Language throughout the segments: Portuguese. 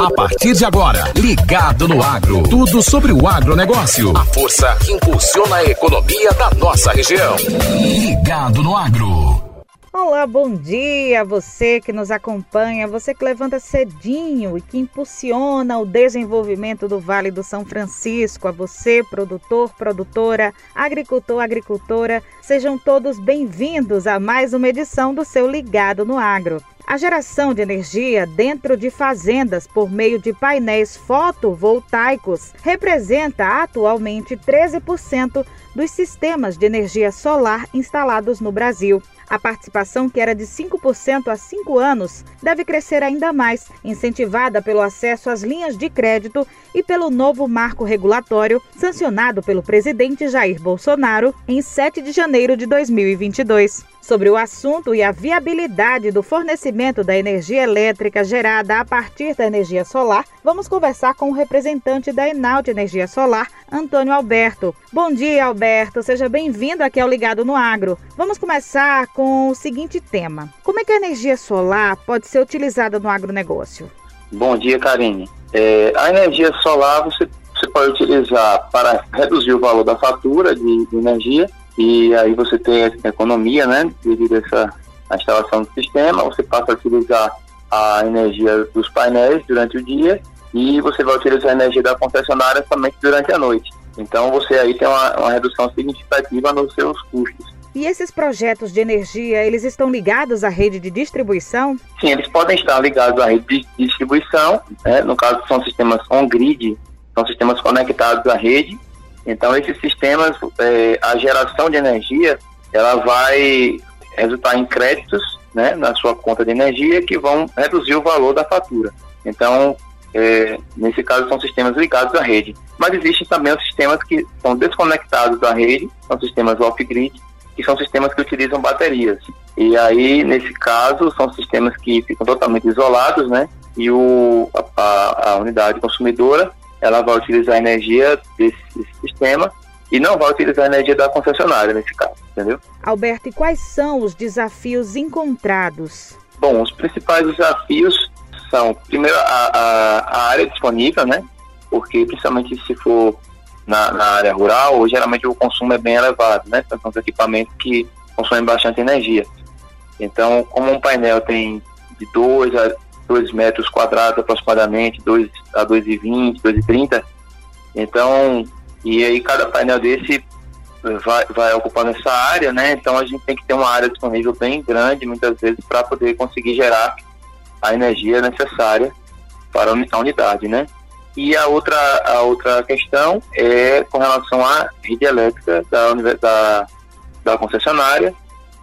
A partir de agora, Ligado no Agro. Tudo sobre o agronegócio. A força que impulsiona a economia da nossa região. Ligado no Agro. Olá, bom dia a você que nos acompanha, você que levanta cedinho e que impulsiona o desenvolvimento do Vale do São Francisco, a você, produtor, produtora, agricultor, agricultora, sejam todos bem-vindos a mais uma edição do seu Ligado no Agro. A geração de energia dentro de fazendas por meio de painéis fotovoltaicos representa atualmente 13% dos sistemas de energia solar instalados no Brasil. A participação, que era de 5% há cinco anos, deve crescer ainda mais, incentivada pelo acesso às linhas de crédito e pelo novo marco regulatório sancionado pelo presidente Jair Bolsonaro em 7 de janeiro de 2022. Sobre o assunto e a viabilidade do fornecimento da energia elétrica gerada a partir da energia solar, vamos conversar com o representante da Enalt Energia Solar, Antônio Alberto. Bom dia, Alberto. Seja bem-vindo aqui ao Ligado no Agro. Vamos começar com o seguinte tema: Como é que a energia solar pode ser utilizada no agronegócio? Bom dia, Karine. É, a energia solar você, você pode utilizar para reduzir o valor da fatura de, de energia e aí você tem a economia, né, devido a essa a instalação do sistema, você passa a utilizar a energia dos painéis durante o dia e você vai utilizar a energia da concessionária somente durante a noite. Então você aí tem uma, uma redução significativa nos seus custos. E esses projetos de energia, eles estão ligados à rede de distribuição? Sim, eles podem estar ligados à rede de distribuição, né? no caso são sistemas on-grid, são sistemas conectados à rede, então, esses sistemas, é, a geração de energia, ela vai resultar em créditos né, na sua conta de energia que vão reduzir o valor da fatura. Então, é, nesse caso, são sistemas ligados à rede. Mas existem também os sistemas que são desconectados da rede, são sistemas off-grid, que são sistemas que utilizam baterias. E aí, nesse caso, são sistemas que ficam totalmente isolados, né? E o, a, a unidade consumidora ela vai utilizar a energia desse sistema e não vai utilizar a energia da concessionária nesse caso, entendeu? Alberto, e quais são os desafios encontrados? Bom, os principais desafios são, primeiro, a, a, a área disponível, né? Porque, principalmente se for na, na, área rural, geralmente o consumo é bem elevado, né? Então, são os equipamentos que consomem bastante energia. Então, como um painel tem de 2 a 2 metros quadrados aproximadamente, 2 a 2,20, 2,30. Então, e aí cada painel desse vai, vai ocupando essa área, né? Então a gente tem que ter uma área disponível bem grande, muitas vezes, para poder conseguir gerar a energia necessária para a unidade, né? E a outra, a outra questão é com relação à rede elétrica da, da, da concessionária.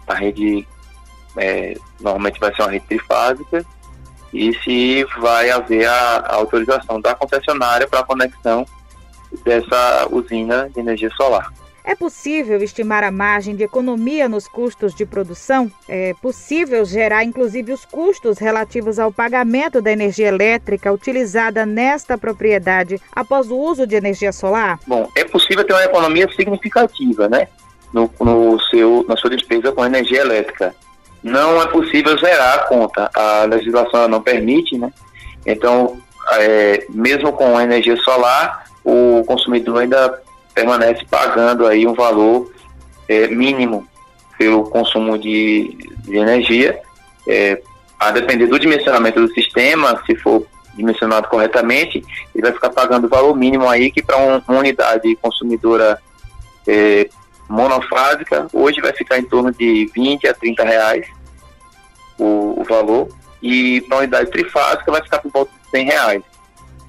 A rede é, normalmente vai ser uma rede trifásica e se vai haver a, a autorização da concessionária para a conexão dessa usina de energia solar. É possível estimar a margem de economia nos custos de produção? É possível gerar, inclusive, os custos relativos ao pagamento da energia elétrica utilizada nesta propriedade após o uso de energia solar? Bom, é possível ter uma economia significativa, né? No, no seu, na sua despesa com energia elétrica não é possível zerar a conta. A legislação não permite, né? Então, é, mesmo com energia solar, o consumidor ainda permanece pagando aí um valor é, mínimo pelo consumo de, de energia. É, a depender do dimensionamento do sistema, se for dimensionado corretamente, ele vai ficar pagando o valor mínimo aí que para um, uma unidade consumidora é, monofásica, hoje vai ficar em torno de 20 a 30 reais o, o valor, e para unidade trifásica vai ficar por volta de 100 reais.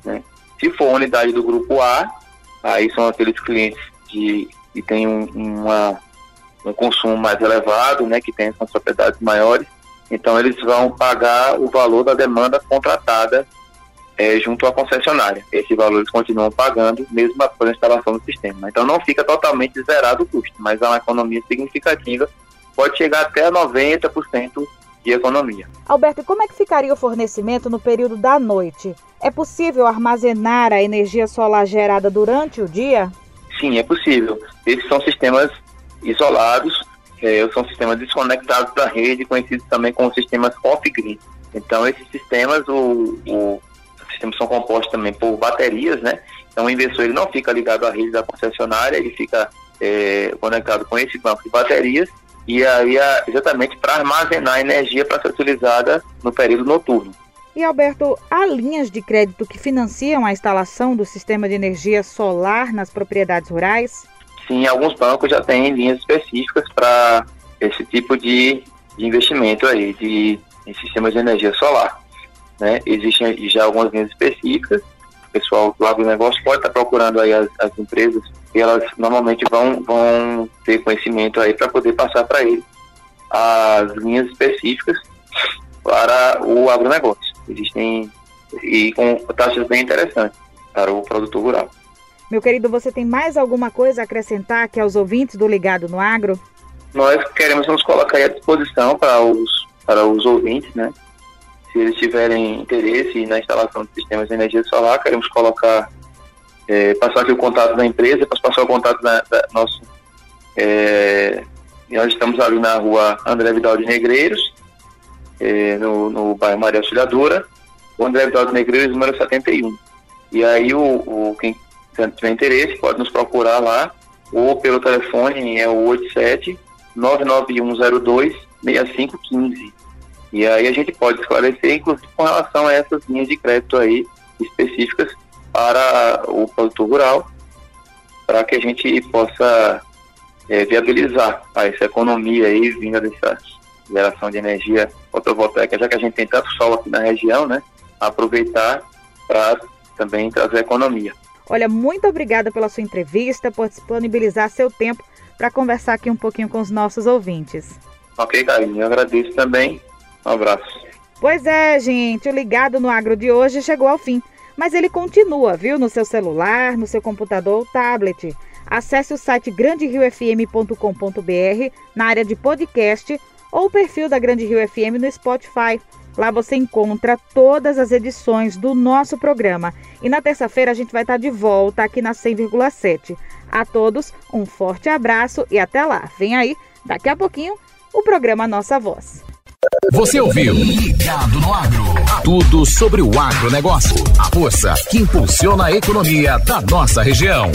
Né? Se for unidade do grupo A, aí são aqueles clientes que, que têm um, uma, um consumo mais elevado, né, que têm as propriedades maiores, então eles vão pagar o valor da demanda contratada é, junto à concessionária. Esse valor eles continuam pagando, mesmo após a instalação do sistema. Então não fica totalmente zerado o custo, mas há uma economia significativa, pode chegar até 90% de economia. Alberto, como é que ficaria o fornecimento no período da noite? É possível armazenar a energia solar gerada durante o dia? Sim, é possível. Esses são sistemas isolados, é, são sistemas desconectados da rede, conhecidos também como sistemas off-grid. Então, esses sistemas, o, o sistemas são compostos também por baterias, né? Então o inversor ele não fica ligado à rede da concessionária, ele fica é, conectado com esse banco de baterias e aí é exatamente para armazenar energia para ser utilizada no período noturno. E Alberto, há linhas de crédito que financiam a instalação do sistema de energia solar nas propriedades rurais? Sim, alguns bancos já têm linhas específicas para esse tipo de, de, investimento aí, de, em sistemas de energia solar. Né? Existem já algumas linhas específicas, o pessoal do agronegócio pode estar procurando aí as, as empresas e elas normalmente vão, vão ter conhecimento aí para poder passar para eles as linhas específicas para o agronegócio. Existem e com taxas bem interessantes para o produtor rural. Meu querido, você tem mais alguma coisa a acrescentar aqui aos ouvintes do Ligado no Agro? Nós queremos nos colocar à disposição para os, para os ouvintes, né? Se eles tiverem interesse na instalação de sistemas de energia solar, queremos colocar, é, passar aqui o contato da empresa, passar o contato da, da nosso. É, nós estamos ali na rua André Vidal de Negreiros, é, no, no bairro Maria Auxiliadora, o André Vidal de Negreiros, número 71. E aí, o, o, quem tiver interesse, pode nos procurar lá, ou pelo telefone, é o 87 99102 6515. E aí a gente pode esclarecer, inclusive com relação a essas linhas de crédito aí específicas para o produtor rural, para que a gente possa é, viabilizar essa economia aí vinda dessa geração de energia fotovoltaica, já que a gente tem tanto sol aqui na região, né? Aproveitar para também trazer economia. Olha, muito obrigada pela sua entrevista, por disponibilizar seu tempo para conversar aqui um pouquinho com os nossos ouvintes. Ok, Karine, eu agradeço também. Um abraço. Pois é, gente, o Ligado no Agro de hoje chegou ao fim, mas ele continua, viu, no seu celular, no seu computador ou tablet. Acesse o site granderiofm.com.br na área de podcast ou o perfil da Grande Rio FM no Spotify. Lá você encontra todas as edições do nosso programa. E na terça-feira a gente vai estar de volta aqui na 100,7. A todos, um forte abraço e até lá. Vem aí, daqui a pouquinho, o programa Nossa Voz. Você ouviu Ligado no Agro. Tudo sobre o agronegócio. A força que impulsiona a economia da nossa região.